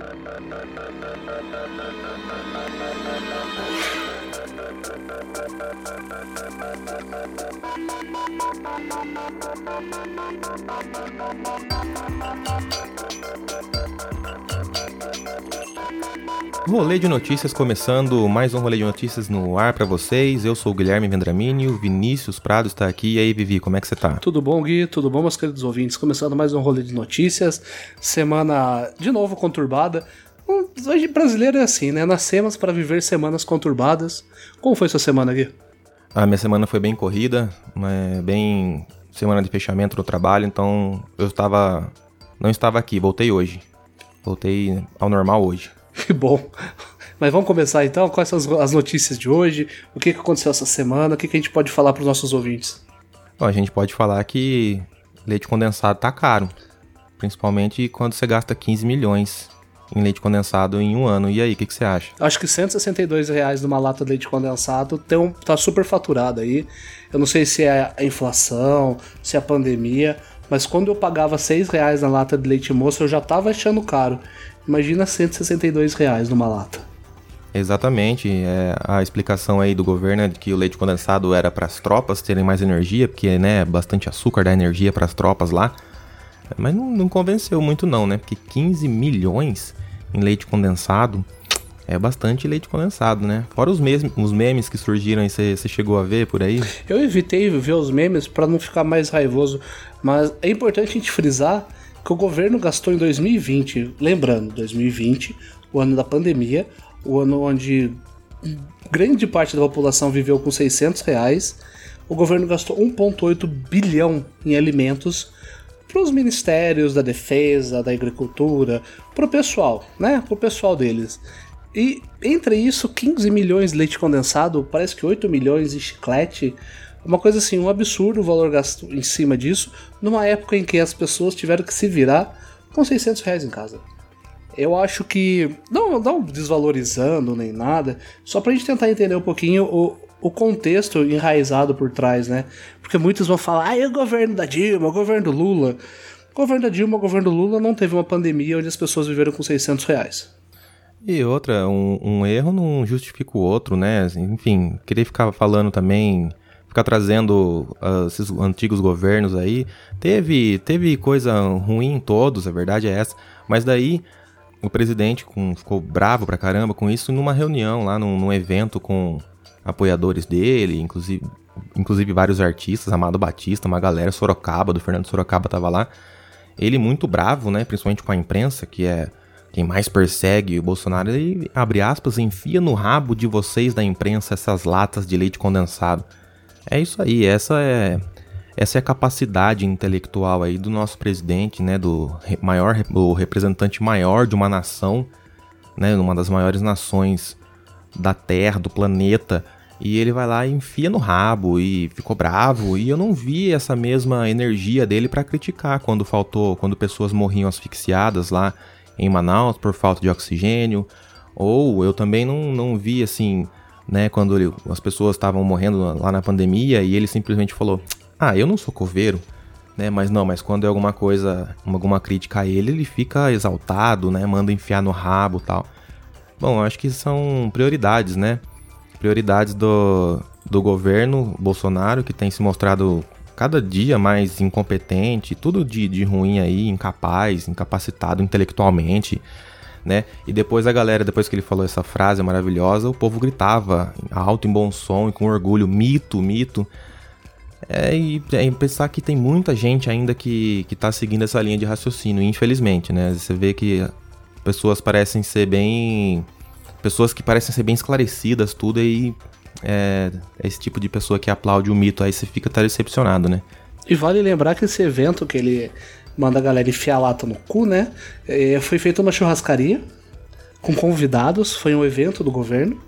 Thank Rolê de notícias começando, mais um rolê de notícias no ar para vocês. Eu sou o Guilherme Vendramini, o Vinícius Prado está aqui. E aí, Vivi, como é que você tá? Tudo bom, Gui? Tudo bom, meus queridos ouvintes? Começando mais um rolê de notícias. Semana de novo conturbada. Hoje brasileiro é assim, né? Nascemos para viver semanas conturbadas. Como foi sua semana, Gui? A minha semana foi bem corrida, bem semana de fechamento do trabalho, então eu estava não estava aqui, voltei hoje. Voltei ao normal hoje. Que bom. Mas vamos começar então? Quais são as notícias de hoje? O que aconteceu essa semana? O que a gente pode falar para os nossos ouvintes? Bom, a gente pode falar que leite condensado tá caro. Principalmente quando você gasta 15 milhões em leite condensado em um ano. E aí, o que, que, você acha? Acho que 162 reais numa lata de leite condensado tem um, tá super faturado aí. Eu não sei se é a inflação, se é a pandemia, mas quando eu pagava 6 reais na lata de leite moço, eu já tava achando caro. Imagina 162 reais numa lata. Exatamente. É, a explicação aí do governo é de que o leite condensado era para as tropas terem mais energia, porque né, bastante açúcar dá energia para as tropas lá. Mas não, não, convenceu muito não, né? Porque 15 milhões em leite condensado é bastante leite condensado, né? Fora os, mes os memes que surgiram aí, você chegou a ver por aí? Eu evitei ver os memes para não ficar mais raivoso, mas é importante a gente frisar que o governo gastou em 2020, lembrando, 2020, o ano da pandemia, o ano onde grande parte da população viveu com 600 reais, o governo gastou 1,8 bilhão em alimentos para os ministérios da defesa, da agricultura, para o pessoal, né? Para o pessoal deles. E entre isso, 15 milhões de leite condensado, parece que 8 milhões de chiclete, uma coisa assim, um absurdo o valor gasto em cima disso, numa época em que as pessoas tiveram que se virar com 600 reais em casa. Eu acho que, não, não desvalorizando nem nada, só pra gente tentar entender um pouquinho o, o contexto enraizado por trás, né? Porque muitos vão falar, ah, e o governo da Dilma, o governo do Lula. O governo da Dilma, o governo do Lula não teve uma pandemia onde as pessoas viveram com 600 reais. E outra, um, um erro não justifica o outro, né? Enfim, querer ficar falando também ficar trazendo uh, esses antigos governos aí. Teve, teve coisa ruim em todos, a verdade é essa. Mas daí o presidente com, ficou bravo pra caramba com isso numa reunião lá, num, num evento com apoiadores dele, inclusive, inclusive vários artistas, Amado Batista, uma galera, Sorocaba, do Fernando Sorocaba tava lá. Ele muito bravo, né, principalmente com a imprensa, que é quem mais persegue o Bolsonaro, ele, abre aspas, enfia no rabo de vocês da imprensa essas latas de leite condensado. É isso aí, essa é essa é a capacidade intelectual aí do nosso presidente, né, do maior o representante maior de uma nação, né, uma das maiores nações da Terra, do planeta, e ele vai lá e enfia no rabo e ficou bravo, e eu não vi essa mesma energia dele para criticar quando faltou, quando pessoas morriam asfixiadas lá em Manaus por falta de oxigênio, ou eu também não, não vi assim né, quando as pessoas estavam morrendo lá na pandemia e ele simplesmente falou: "Ah, eu não sou coveiro", né? Mas não, mas quando é alguma coisa, alguma crítica a ele, ele fica exaltado, né? Manda enfiar no rabo, tal. Bom, acho que são prioridades, né? Prioridades do, do governo Bolsonaro que tem se mostrado cada dia mais incompetente, tudo de, de ruim aí, incapaz, incapacitado intelectualmente né? E depois a galera, depois que ele falou essa frase maravilhosa, o povo gritava alto em bom som e com orgulho, mito, mito. É, e é, pensar que tem muita gente ainda que, que tá seguindo essa linha de raciocínio, infelizmente, né? Você vê que pessoas parecem ser bem. Pessoas que parecem ser bem esclarecidas, tudo, e é, é esse tipo de pessoa que aplaude o mito, aí você fica até decepcionado, né? E vale lembrar que esse evento que ele manda a galera enfiar lata no cu, né? É, foi feita uma churrascaria com convidados, foi um evento do governo,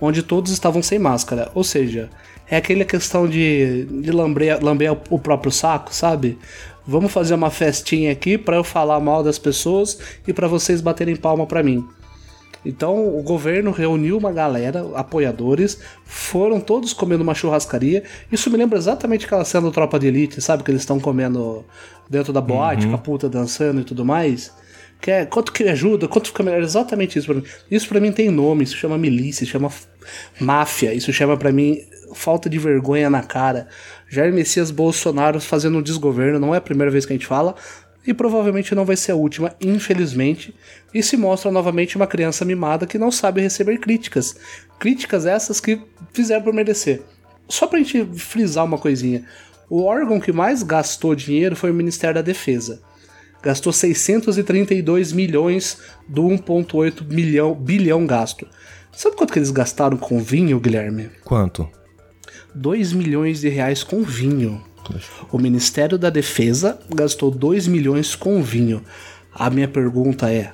onde todos estavam sem máscara. Ou seja, é aquela questão de, de lamber, lamber o próprio saco, sabe? Vamos fazer uma festinha aqui para eu falar mal das pessoas e para vocês baterem palma para mim. Então o governo reuniu uma galera, apoiadores, foram todos comendo uma churrascaria. Isso me lembra exatamente aquela cena do Tropa de Elite, sabe? Que eles estão comendo dentro da boate, uhum. com a puta dançando e tudo mais. Quer, quanto que ajuda, quanto fica melhor. Exatamente isso pra mim. Isso pra mim tem nome, isso chama milícia, isso chama máfia, isso chama para mim falta de vergonha na cara. Jair Messias Bolsonaro fazendo um desgoverno, não é a primeira vez que a gente fala, e provavelmente não vai ser a última, infelizmente. E se mostra novamente uma criança mimada que não sabe receber críticas. Críticas essas que fizeram por merecer. Só pra gente frisar uma coisinha. O órgão que mais gastou dinheiro foi o Ministério da Defesa. Gastou 632 milhões do 1,8 milhão bilhão gasto. Sabe quanto que eles gastaram com vinho, Guilherme? Quanto? 2 milhões de reais com vinho. O Ministério da Defesa gastou 2 milhões com vinho. A minha pergunta é: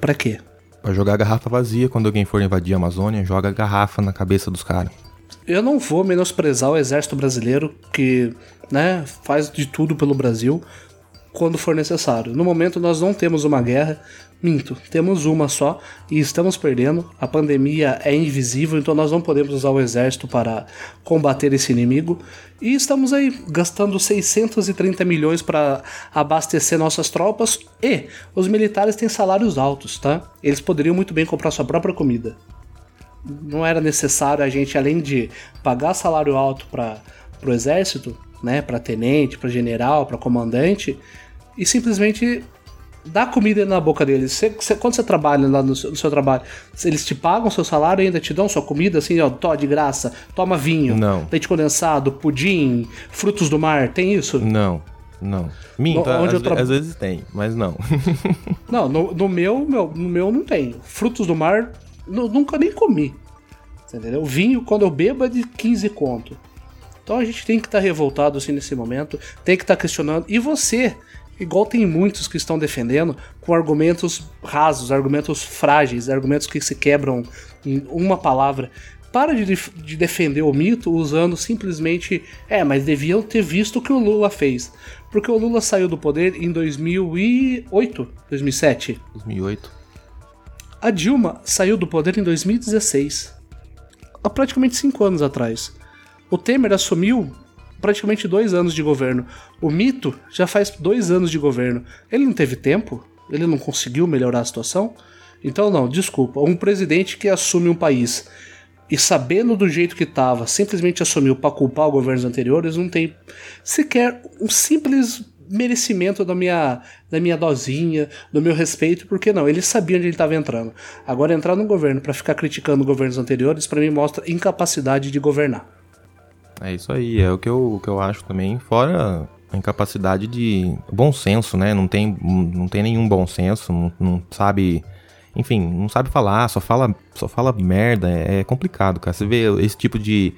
para quê? Pra jogar garrafa vazia quando alguém for invadir a Amazônia, joga garrafa na cabeça dos caras. Eu não vou menosprezar o exército brasileiro que, né, faz de tudo pelo Brasil quando for necessário. No momento nós não temos uma guerra, minto, temos uma só e estamos perdendo. A pandemia é invisível, então nós não podemos usar o exército para combater esse inimigo. E estamos aí gastando 630 milhões para abastecer nossas tropas e os militares têm salários altos, tá? Eles poderiam muito bem comprar sua própria comida. Não era necessário a gente, além de pagar salário alto para o exército, né, para tenente, para general, para comandante, e simplesmente dá comida na boca deles. Você, você, quando você trabalha lá no seu, no seu, trabalho, eles te pagam seu salário e ainda te dão sua comida, assim, ó, tó de graça, toma vinho, não. leite condensado, pudim, frutos do mar, tem isso? Não. Não. Minto, Onde às, tra... às vezes tem, mas não. não, no, no, meu, meu, no meu não tem. Frutos do mar, nunca nem comi. Entendeu? Vinho, quando eu bebo, é de 15 conto. Então a gente tem que estar tá revoltado assim nesse momento, tem que estar tá questionando. E você, igual tem muitos que estão defendendo, com argumentos rasos, argumentos frágeis, argumentos que se quebram em uma palavra. Para de, de defender o mito usando simplesmente, é, mas deviam ter visto o que o Lula fez. Porque o Lula saiu do poder em 2008, 2007. 2008. A Dilma saiu do poder em 2016. Há praticamente cinco anos atrás. O Temer assumiu praticamente dois anos de governo. O Mito já faz dois anos de governo. Ele não teve tempo? Ele não conseguiu melhorar a situação? Então, não, desculpa. Um presidente que assume um país e sabendo do jeito que estava, simplesmente assumiu para culpar os governos anteriores, não tem sequer um simples merecimento da minha, da minha dosinha, do meu respeito, porque não, ele sabia onde ele estava entrando. Agora, entrar no governo para ficar criticando governos anteriores, para mim mostra incapacidade de governar. É isso aí, é o que eu, o que eu acho também, fora a incapacidade de bom senso, né? Não tem, não tem nenhum bom senso, não, não sabe, enfim, não sabe falar, só fala, só fala merda, é, é complicado, cara. Você vê esse tipo de,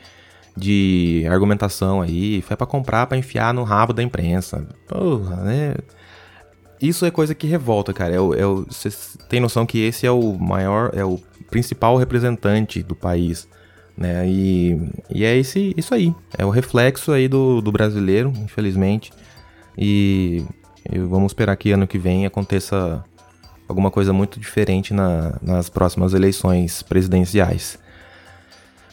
de argumentação aí, foi para comprar, para enfiar no rabo da imprensa. Porra, né? Isso é coisa que revolta, cara. É, é, você tem noção que esse é o maior, é o principal representante do país né? E, e é esse, isso aí, é o reflexo aí do, do brasileiro, infelizmente. E, e vamos esperar que ano que vem aconteça alguma coisa muito diferente na, nas próximas eleições presidenciais.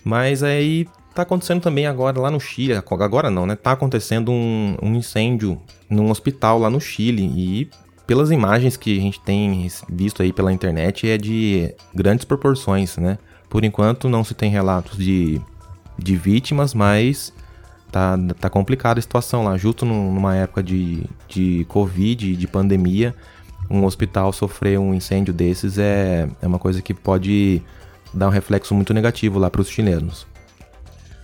Mas aí tá acontecendo também agora lá no Chile, agora não, né? Tá acontecendo um, um incêndio num hospital lá no Chile e pelas imagens que a gente tem visto aí pela internet é de grandes proporções, né? Por enquanto não se tem relatos de, de vítimas, mas tá, tá complicada a situação lá. Justo numa época de, de Covid, de pandemia, um hospital sofrer um incêndio desses é, é uma coisa que pode dar um reflexo muito negativo lá para os chilenos.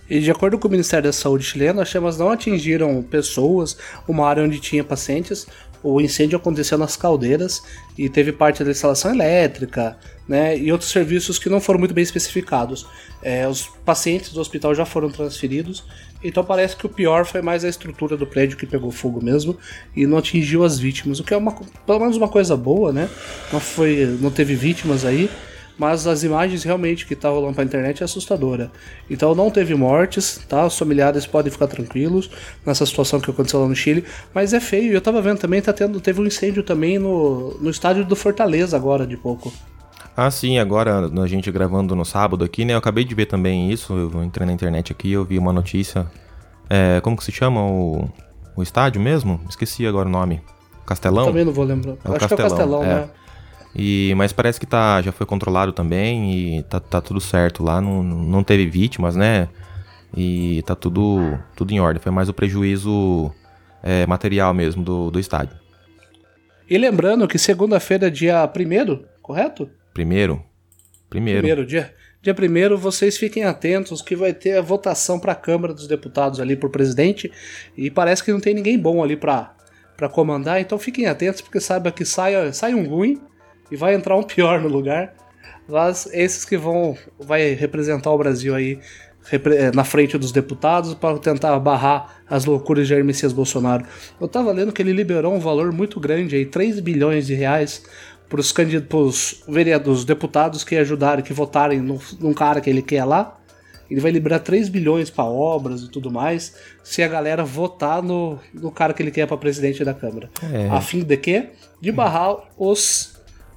E de acordo com o Ministério da Saúde chileno, as chamas não atingiram pessoas, uma área onde tinha pacientes, o incêndio aconteceu nas caldeiras e teve parte da instalação elétrica, né, e outros serviços que não foram muito bem especificados. É, os pacientes do hospital já foram transferidos, então parece que o pior foi mais a estrutura do prédio que pegou fogo mesmo e não atingiu as vítimas, o que é uma, pelo menos uma coisa boa, né? Não foi, não teve vítimas aí mas as imagens realmente que tá rolando pra internet é assustadora. Então não teve mortes, tá? Os familiares podem ficar tranquilos nessa situação que aconteceu lá no Chile, mas é feio. Eu tava vendo também, tá tendo, teve um incêndio também no, no estádio do Fortaleza agora de pouco. Ah, sim, agora a gente gravando no sábado aqui, né? Eu acabei de ver também isso, eu entrei na internet aqui, eu vi uma notícia. É, como que se chama o, o estádio mesmo? Esqueci agora o nome. Castelão? Eu também não vou lembrar. É Acho Castelão, que é o Castelão, é. né? E, mas parece que tá, já foi controlado também e tá, tá tudo certo lá, não, não teve vítimas, né? E tá tudo, tudo em ordem. Foi mais o prejuízo é, material mesmo do, do estádio. E lembrando que segunda-feira, dia 1 correto? Primeiro? Primeiro. Primeiro dia. Dia 1 vocês fiquem atentos que vai ter a votação para a Câmara dos Deputados ali por presidente e parece que não tem ninguém bom ali para para comandar, então fiquem atentos porque saiba que sai, sai um ruim e vai entrar um pior no lugar. Mas esses que vão vai representar o Brasil aí na frente dos deputados para tentar barrar as loucuras de Jair Messias Bolsonaro. Eu estava lendo que ele liberou um valor muito grande aí, 3 bilhões de reais para os vereadores, deputados que ajudarem, que votarem num, num cara que ele quer lá. Ele vai liberar 3 bilhões para obras e tudo mais, se a galera votar no, no cara que ele quer para presidente da Câmara. É. A fim de quê? De barrar os,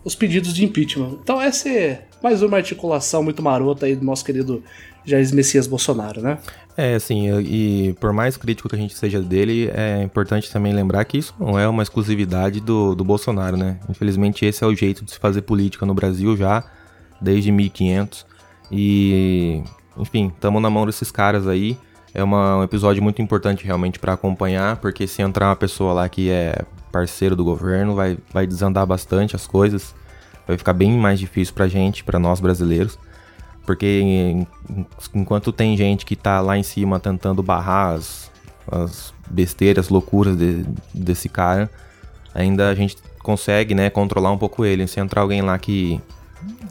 os pedidos de impeachment. Então essa é mais uma articulação muito marota aí do nosso querido Jair Messias Bolsonaro, né? É, assim, e por mais crítico que a gente seja dele, é importante também lembrar que isso não é uma exclusividade do, do Bolsonaro, né? Infelizmente esse é o jeito de se fazer política no Brasil já, desde 1500. E, enfim, estamos na mão desses caras aí. É uma, um episódio muito importante realmente para acompanhar, porque se entrar uma pessoa lá que é parceiro do governo, vai, vai desandar bastante as coisas. Vai ficar bem mais difícil pra gente, para nós brasileiros. Porque enquanto tem gente que tá lá em cima tentando barrar as, as besteiras, loucuras de, desse cara, ainda a gente consegue, né, controlar um pouco ele. Se entrar alguém lá que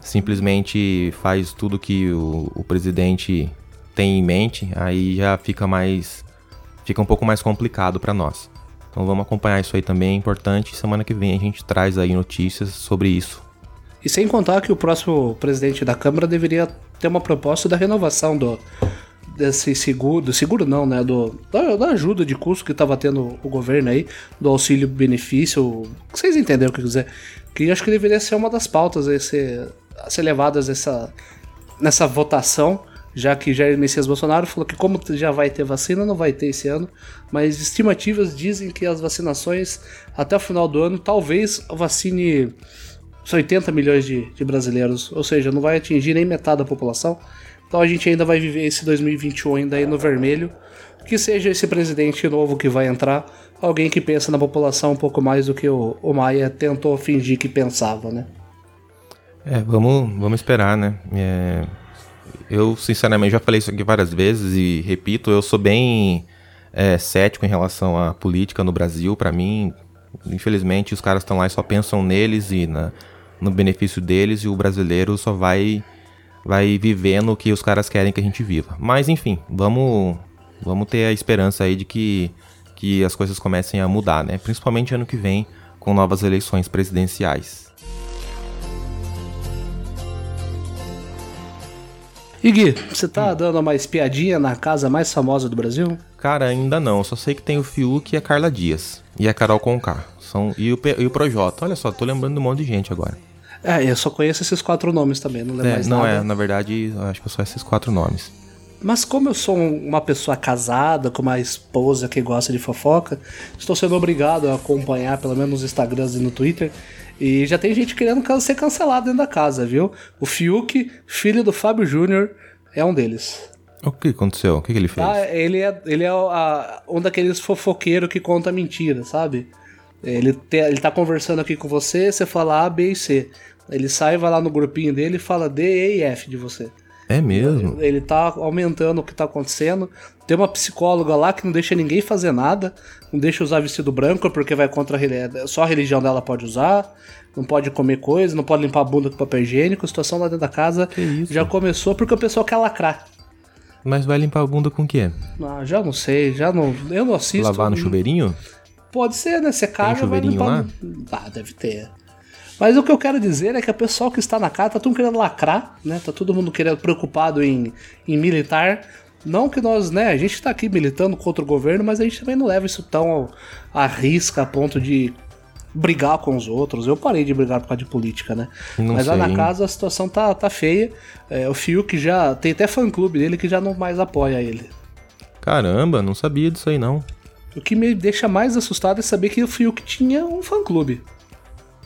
simplesmente faz tudo que o, o presidente tem em mente, aí já fica mais fica um pouco mais complicado para nós. Então vamos acompanhar isso aí também, é importante. Semana que vem a gente traz aí notícias sobre isso. E sem contar que o próximo presidente da Câmara deveria ter uma proposta da renovação do desse seguro, do seguro não, né, do da, da ajuda de custo que estava tendo o governo aí, do auxílio benefício, vocês entenderam o que eu dizer? Que acho que deveria ser uma das pautas a ser, a ser levadas essa, nessa votação, já que Jair Messias Bolsonaro falou que como já vai ter vacina, não vai ter esse ano, mas estimativas dizem que as vacinações até o final do ano talvez vacine 80 milhões de, de brasileiros, ou seja, não vai atingir nem metade da população. Então a gente ainda vai viver esse 2021 ainda aí no vermelho. Que seja esse presidente novo que vai entrar, alguém que pensa na população um pouco mais do que o, o Maia tentou fingir que pensava, né? É, vamos, vamos esperar, né? É, eu, sinceramente, já falei isso aqui várias vezes e repito, eu sou bem é, cético em relação à política no Brasil. Para mim, infelizmente, os caras estão lá e só pensam neles e na, no benefício deles e o brasileiro só vai vai vivendo o que os caras querem que a gente viva. Mas enfim, vamos vamos ter a esperança aí de que que as coisas comecem a mudar, né? Principalmente ano que vem com novas eleições presidenciais. E Gui, você tá dando uma espiadinha na casa mais famosa do Brasil? Cara, ainda não. Só sei que tem o Fiuk e a Carla Dias. E a Carol Conká. São, e, o, e o Projota. Olha só, tô lembrando de um monte de gente agora. É, eu só conheço esses quatro nomes também, não lembro é, mais não nada. Não é, na verdade, acho que só esses quatro nomes. Mas como eu sou uma pessoa casada, com uma esposa que gosta de fofoca, estou sendo obrigado a acompanhar pelo menos nos Instagrams e no Twitter. E já tem gente querendo ser cancelado dentro da casa, viu? O Fiuk, filho do Fábio Júnior, é um deles. O que aconteceu? O que, que ele fez? Ah, ele é, ele é a, um daqueles fofoqueiros que conta mentira, sabe? Ele, te, ele tá conversando aqui com você, você fala A, B e C. Ele sai, vai lá no grupinho dele e fala D, E e F de você. É mesmo? Ele, tá aumentando o que tá acontecendo. Tem uma psicóloga lá que não deixa ninguém fazer nada, não deixa usar vestido branco porque vai contra a só a religião dela pode usar, não pode comer coisa, não pode limpar a bunda com papel higiênico. A situação lá dentro da casa já começou porque o pessoal quer lacrar. Mas vai limpar a bunda com o quê? Ah, já não sei, já não. Eu não assisto. Lavar no chuveirinho? Pode ser, né? Caga, Tem chuveirinho vai limpar... lá? Ah, deve ter. Mas o que eu quero dizer é que o pessoal que está na casa tá tudo querendo lacrar, né? Tá todo mundo querendo preocupado em, em militar. Não que nós, né, a gente tá aqui militando contra o governo, mas a gente também não leva isso tão à risca a ponto de brigar com os outros. Eu parei de brigar por causa de política, né? Não mas sei, lá na casa a situação tá, tá feia. É, o Fiuk já. Tem até fã clube dele que já não mais apoia ele. Caramba, não sabia disso aí não. O que me deixa mais assustado é saber que o Fiuk tinha um fã clube.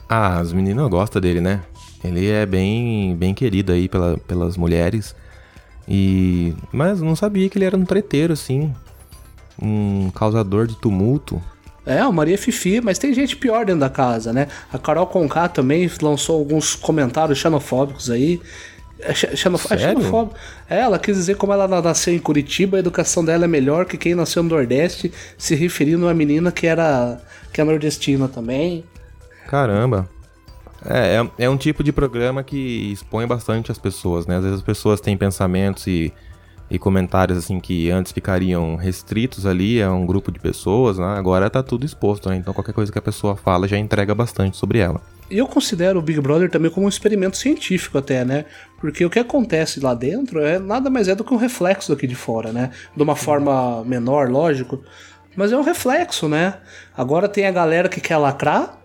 Ah, as meninas gostam dele, né? Ele é bem, bem querido aí pela, pelas mulheres. E mas não sabia que ele era um treteiro assim, um causador de tumulto. É, o Maria Fifi, mas tem gente pior dentro da casa, né? A Carol Conká também lançou alguns comentários xenofóbicos aí. É, xenof... é xenofóbico. É, ela quis dizer como ela nasceu em Curitiba, a educação dela é melhor que quem nasceu no Nordeste, se referindo a uma menina que era que é nordestina também. Caramba. É, é, é, um tipo de programa que expõe bastante as pessoas, né? Às vezes as pessoas têm pensamentos e, e comentários assim que antes ficariam restritos ali a um grupo de pessoas, né? Agora tá tudo exposto, né? Então qualquer coisa que a pessoa fala já entrega bastante sobre ela. Eu considero o Big Brother também como um experimento científico até, né? Porque o que acontece lá dentro é nada mais é do que um reflexo aqui de fora, né? De uma forma menor, lógico, mas é um reflexo, né? Agora tem a galera que quer lacrar,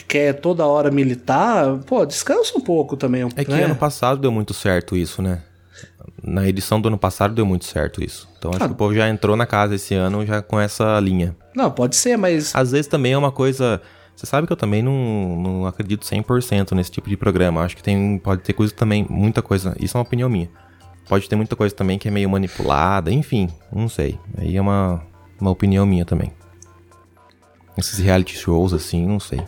que quer toda hora militar, pô, descansa um pouco também. É que né? ano passado deu muito certo isso, né? Na edição do ano passado deu muito certo isso. Então acho ah. que o povo já entrou na casa esse ano já com essa linha. Não, pode ser, mas. Às vezes também é uma coisa. Você sabe que eu também não, não acredito 100% nesse tipo de programa. Acho que tem, pode ter coisa também, muita coisa. Isso é uma opinião minha. Pode ter muita coisa também que é meio manipulada, enfim, não sei. Aí é uma, uma opinião minha também. Esses reality shows assim, não sei.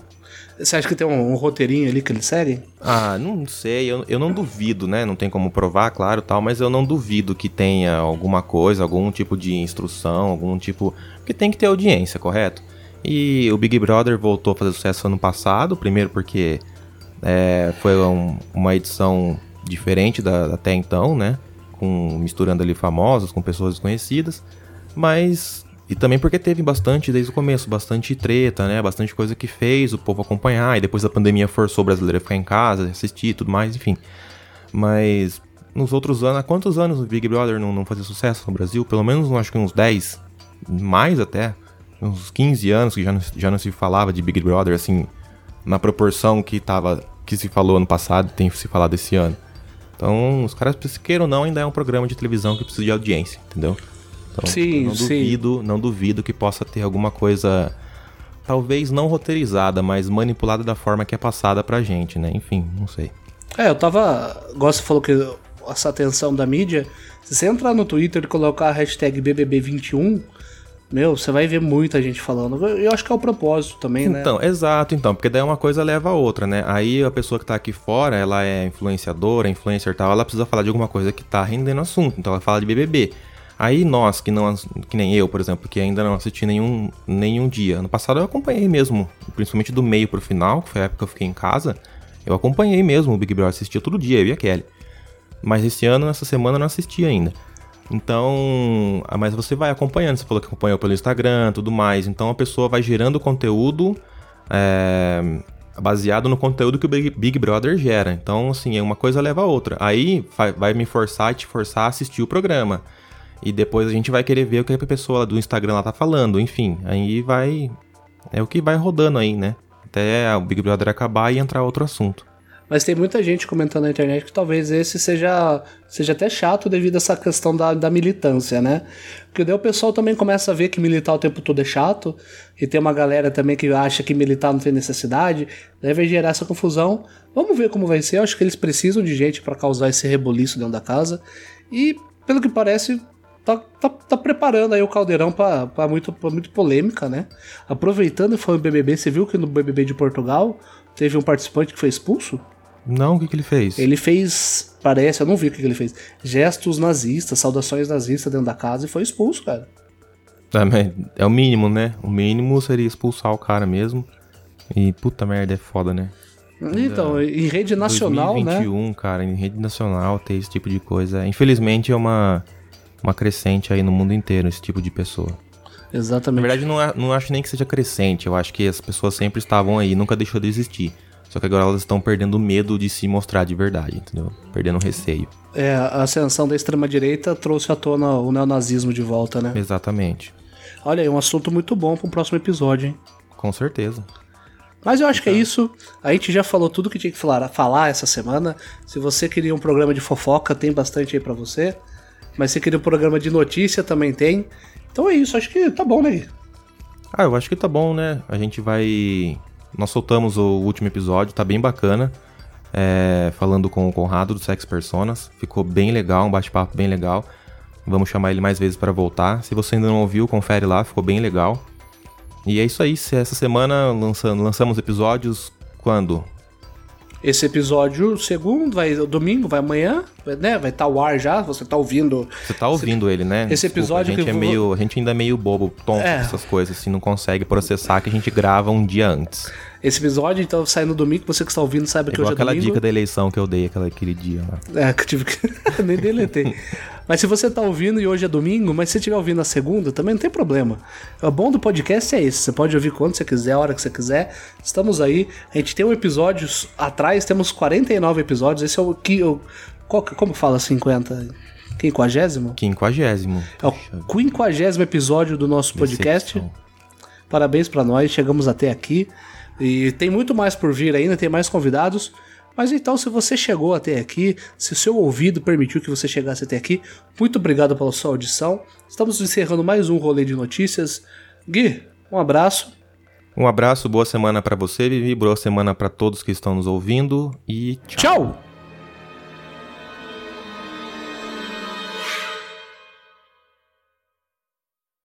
Você acha que tem um, um, roteirinho ali que eles seguem? Ah, não sei, eu, eu não duvido, né? Não tem como provar, claro, tal, mas eu não duvido que tenha alguma coisa, algum tipo de instrução, algum tipo. Porque tem que ter audiência, correto? E o Big Brother voltou a fazer sucesso ano passado, primeiro porque é, foi um, uma edição diferente da, até então, né? Com, misturando ali famosos com pessoas desconhecidas. Mas e também porque teve bastante, desde o começo, bastante treta, né? Bastante coisa que fez o povo acompanhar. E depois a pandemia forçou o brasileiro a ficar em casa, assistir e tudo mais, enfim. Mas nos outros anos, há quantos anos o Big Brother não, não fazia sucesso no Brasil? Pelo menos, acho que uns 10, mais até. Uns 15 anos que já não, já não se falava de Big Brother, assim, na proporção que, tava, que se falou ano passado tem se falado esse ano. Então, os caras, se queiram ou não, ainda é um programa de televisão que precisa de audiência, entendeu? Então, sim, não duvido, sim. não duvido que possa ter alguma coisa talvez não roteirizada, mas manipulada da forma que é passada pra gente, né? Enfim, não sei. É, eu tava. Gosto falou que essa atenção da mídia. Se você entrar no Twitter e colocar a hashtag BBB21, meu, você vai ver muita gente falando. Eu acho que é o propósito também, né? Então, exato, então, porque daí uma coisa leva a outra, né? Aí a pessoa que tá aqui fora, ela é influenciadora, influencer e tal, ela precisa falar de alguma coisa que tá rendendo assunto, então ela fala de BBB. Aí nós, que não que nem eu, por exemplo, que ainda não assisti nenhum, nenhum dia. No passado eu acompanhei mesmo, principalmente do meio pro final, que foi a época que eu fiquei em casa. Eu acompanhei mesmo o Big Brother, assistia todo dia, eu e a Kelly. Mas esse ano, nessa semana, eu não assisti ainda. Então, ah, mas você vai acompanhando, você falou que acompanhou pelo Instagram, tudo mais. Então a pessoa vai gerando conteúdo é, baseado no conteúdo que o Big, Brother gera. Então, assim, uma coisa leva a outra. Aí vai me forçar e te forçar a assistir o programa. E depois a gente vai querer ver o que a pessoa do Instagram lá tá falando. Enfim, aí vai. É o que vai rodando aí, né? Até o Big Brother acabar e entrar outro assunto. Mas tem muita gente comentando na internet que talvez esse seja, seja até chato devido a essa questão da, da militância, né? Porque daí o pessoal também começa a ver que militar o tempo todo é chato, e tem uma galera também que acha que militar não tem necessidade, deve gerar essa confusão. Vamos ver como vai ser, eu acho que eles precisam de gente para causar esse reboliço dentro da casa. E, pelo que parece, tá, tá, tá preparando aí o caldeirão para muito, pra muito polêmica, né? Aproveitando e falando BBB, você viu que no BBB de Portugal teve um participante que foi expulso? Não, o que, que ele fez? Ele fez, parece, eu não vi o que, que ele fez, gestos nazistas, saudações nazistas dentro da casa e foi expulso, cara. É, é o mínimo, né? O mínimo seria expulsar o cara mesmo. E puta merda, é foda, né? Então, em rede nacional, 2021, né? cara, em rede nacional ter esse tipo de coisa. Infelizmente é uma uma crescente aí no mundo inteiro, esse tipo de pessoa. Exatamente. Na verdade, não, não acho nem que seja crescente, eu acho que as pessoas sempre estavam aí, nunca deixou de existir. Só que agora elas estão perdendo medo de se mostrar de verdade, entendeu? Perdendo receio. É, a ascensão da extrema-direita trouxe à tona o neonazismo de volta, né? Exatamente. Olha aí, um assunto muito bom para um próximo episódio, hein? Com certeza. Mas eu acho que é isso. A gente já falou tudo que tinha que falar, falar essa semana. Se você queria um programa de fofoca, tem bastante aí para você. Mas se queria um programa de notícia, também tem. Então é isso, acho que tá bom, né? Ah, eu acho que tá bom, né? A gente vai nós soltamos o último episódio, tá bem bacana. É, falando com o Conrado do Sex Personas. Ficou bem legal, um bate-papo bem legal. Vamos chamar ele mais vezes para voltar. Se você ainda não ouviu, confere lá, ficou bem legal. E é isso aí, essa semana lançando, lançamos episódios quando? Esse episódio, segundo, vai domingo, vai amanhã, né? Vai estar tá o ar já, você tá ouvindo. Você tá ouvindo esse, ele, né? Esse Desculpa, episódio a gente que é meio, a gente ainda é meio bobo, tonto é. essas coisas, assim, não consegue processar que a gente grava um dia antes. Esse episódio, então, sai no domingo, você que está ouvindo sabe que hoje é aquela domingo. dica da eleição que eu dei aquela, aquele dia lá. É, que eu tive que... Nem deletei. Mas se você está ouvindo e hoje é domingo, mas se você estiver ouvindo na segunda, também não tem problema. O bom do podcast é esse, você pode ouvir quando você quiser, a hora que você quiser. Estamos aí, a gente tem um episódio atrás, temos 49 episódios, esse é o que... Eu, qual, como fala 50? Quinquagésimo? Quinquagésimo. É o quinquagésimo episódio do nosso podcast. Decepção. Parabéns para nós, chegamos até aqui. E tem muito mais por vir ainda, tem mais convidados. Mas então, se você chegou até aqui, se o seu ouvido permitiu que você chegasse até aqui, muito obrigado pela sua audição. Estamos encerrando mais um rolê de notícias. Gui, um abraço. Um abraço, boa semana para você, Vivi, boa semana para todos que estão nos ouvindo e tchau. tchau.